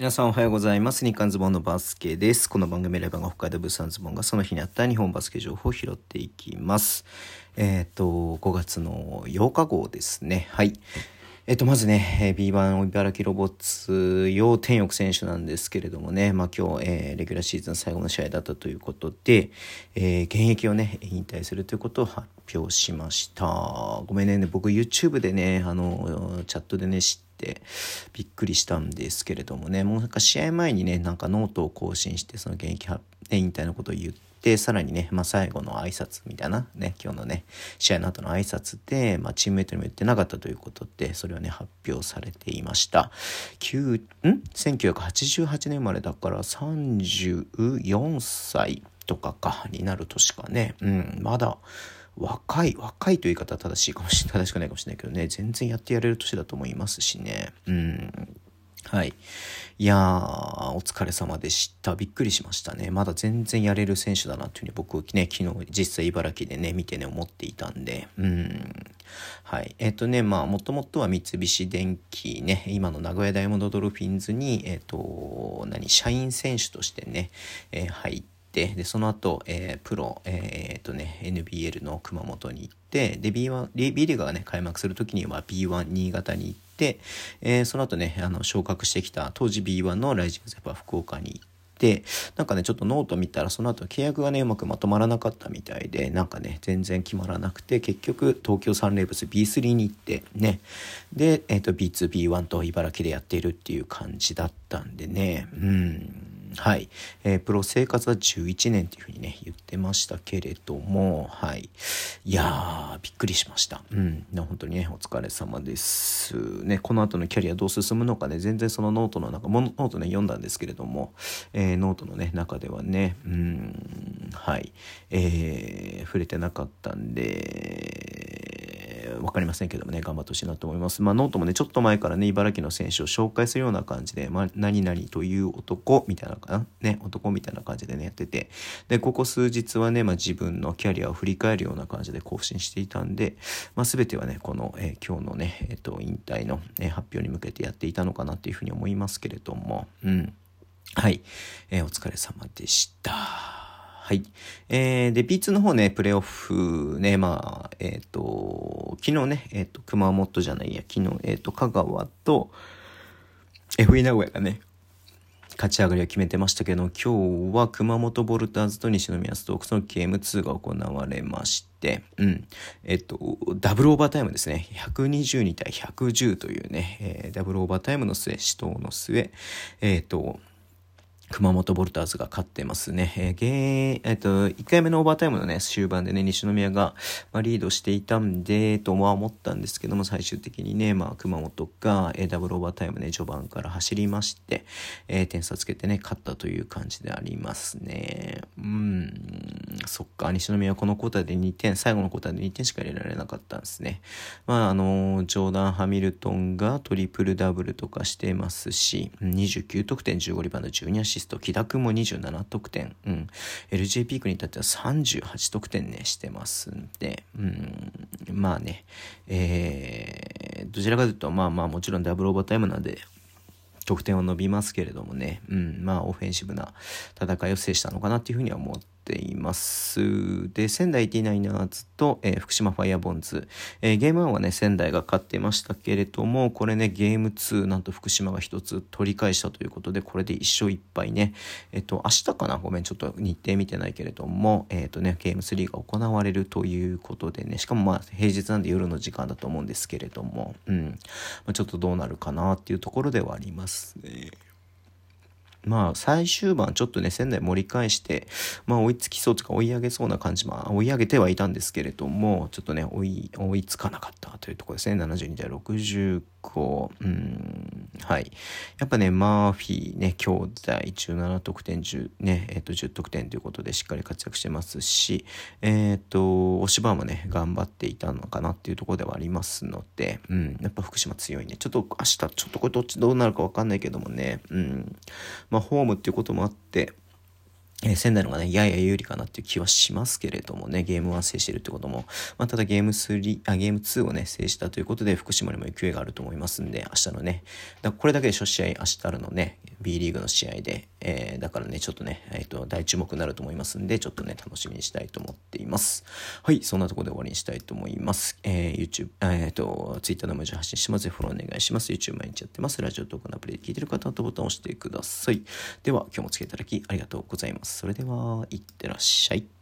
皆さんおはようございます。日刊ズボンのバスケです。この番組レバーが北海道物産ズボンがその日にあった日本バスケ情報を拾っていきます。えっ、ー、と、5月の8日号ですね。はい。えっ、と、まずね、B1 茨城ロボッツ用天翼選手なんですけれどもね、まあ今日、えー、レギュラーシーズン最後の試合だったということで、えー、現役をね、引退するということを発表しました。ごめんね、僕 YouTube でね、あの、チャットでね、知っててびっくりしたんですけれどもねもうなんか試合前にねなんかノートを更新してその現役引退のことを言ってさらにね、まあ、最後の挨拶みたいなね今日のね試合の後の挨拶で、まあ、チームメイトにも言ってなかったということでそれはね発表されていました9ん？1988年生まれだから34歳とかかになる年かねうんまだ若い、若いという言い方は正しいかもしれない、正しくないかもしれないけどね、全然やってやれる年だと思いますしね。うん。はい。いやー、お疲れ様でした。びっくりしましたね。まだ全然やれる選手だなっていうふうに僕ね、昨日実際茨城でね、見てね、思っていたんで。うん。はい。えっ、ー、とね、まあ、もともとは三菱電機ね、今の名古屋ダイヤモンドドルフィンズに、えっ、ー、と、何、社員選手としてね、えー、入って、でその後、えー、プロ、えー、っとね、NBL の熊本に行ってで B1 B リーグがね開幕する時には B1 新潟に行って、えー、その後ねあの昇格してきた当時 B1 のライジングゼファー福岡に行って、なんかね、ちょっとノート見たら、その後契約がね、うまくまとまらなかったみたいで、なんかね、全然決まらなくて、結局、東京サンレーブス B3 に行って、ね、で、えっ、ー、と、B2、B1 と茨城でやっているっていう感じだったんでね、うん、はい。えー、プロ生活は11年っていうふうにね、言ってましたけれども、はい。いやー、びっくりしました。うん。本当にね、お疲れ様です。ね、この後のキャリアどう進むのかね、全然そのノートの中、ノートね、読んだんですけれども、えー、ノートのね、中ではね、うん、はい。えー、触れてなかったんで、分かりませんけどもね頑張ってほしいなと思います。まあノートもねちょっと前からね茨城の選手を紹介するような感じで、まあ、何々という男みたいなかな？ね男みたいな感じでねやってて。でここ数日はね、まあ、自分のキャリアを振り返るような感じで更新していたんで、まあ、全てはねこの、えー、今日のね、えーと、引退の、ね、発表に向けてやっていたのかなっていうふうに思いますけれども。うん。はい、えー、お疲れ様でした。はい。えー、で、B2 の方ね、プレイオフね、まあ、えっ、ー、と、昨日ね、えっ、ー、と、熊本じゃないや、昨日、えっ、ー、と、香川と FE 名古屋がね、勝ち上がりを決めてましたけど、今日は熊本ボルターズと西宮ストークスのゲーム2が行われまして、うん。えっと、ダブルオーバータイムですね。122対110というね、えー、ダブルオーバータイムの末、死闘の末、えっと、熊本ヴォルターズが勝ってますね。えー、ゲー、えっ、ー、と、1回目のオーバータイムのね、終盤でね、西宮が、まあ、リードしていたんで、とは思ったんですけども、最終的にね、まあ、熊本が、えー、ダブルオーバータイムね、序盤から走りまして、えー、点差つけてね、勝ったという感じでありますね。うん、そっか、西宮はこのコーターで2点、最後のコーターで2点しか入れられなかったんですね。まあ、あの、ジョーダン・ハミルトンがトリプルダブルとかしてますし、29得点、15リバウンド、12アシススト、木田君も27得点、うん、LJ ピークに至っては38得点ね、してますんで、うん、まあね、えー、どちらかというと、まあまあもちろんダブルオーバータイムなんで、得点は伸びますけれどもね、うん、まあオフェンシブな戦いを制したのかなっていうふうには思ってています。で、仙台 T9ers と、えー、福島ファイアボンズ、えー、ゲーム1はね、仙台が勝ってましたけれども、これね、ゲーム2、なんと福島が1つ取り返したということで、これで1勝1敗ね、えっ、ー、と、明日かな？ごめん、ちょっと日程見てないけれども、えっ、とね、ゲーム3が行われるということでね、しかもまあ、平日なんで夜の時間だと思うんですけれども、うん、まあ、ちょっとどうなるかなっていうところではありますね。まあ最終盤ちょっとね仙台盛り返してまあ追いつきそうとか追い上げそうな感じまあ追い上げてはいたんですけれどもちょっとね追い追いつかなかったというところですね。72対69 65うんはい。やっぱねマーフィーね兄弟17得点10ねえっ、ー、と10得点ということでしっかり活躍してますしえっ、ー、と押し場もね頑張っていたのかなっていうところではありますのでうんやっぱ福島強いね。ちょっと明日ちょっとこれどっちどうなるか分かんないけどもねうん。まあ、ホームっていうこともあって、えー、仙台の方がね、やや有利かなっていう気はしますけれどもね、ゲーム1制してるってことも、まあ、ただゲーム3、あ、ゲーム2をね、制したということで、福島にも勢いがあると思いますんで、明日のね、だこれだけで初試合、明日あるのね、B リーグの試合で、えー、だからね、ちょっとね、えっ、ー、と、大注目になると思いますんで、ちょっとね、楽しみにしたいと思っています。はい、そんなところで終わりにしたいと思います。えー、YouTube、えっ、ー、と、Twitter の文字発信します。フォローお願いします。YouTube 毎日やってます。ラジオトークのアプリで聞いてる方はボタンを押してください。では、今日もお付き合いいただきありがとうございます。それでは、いってらっしゃい。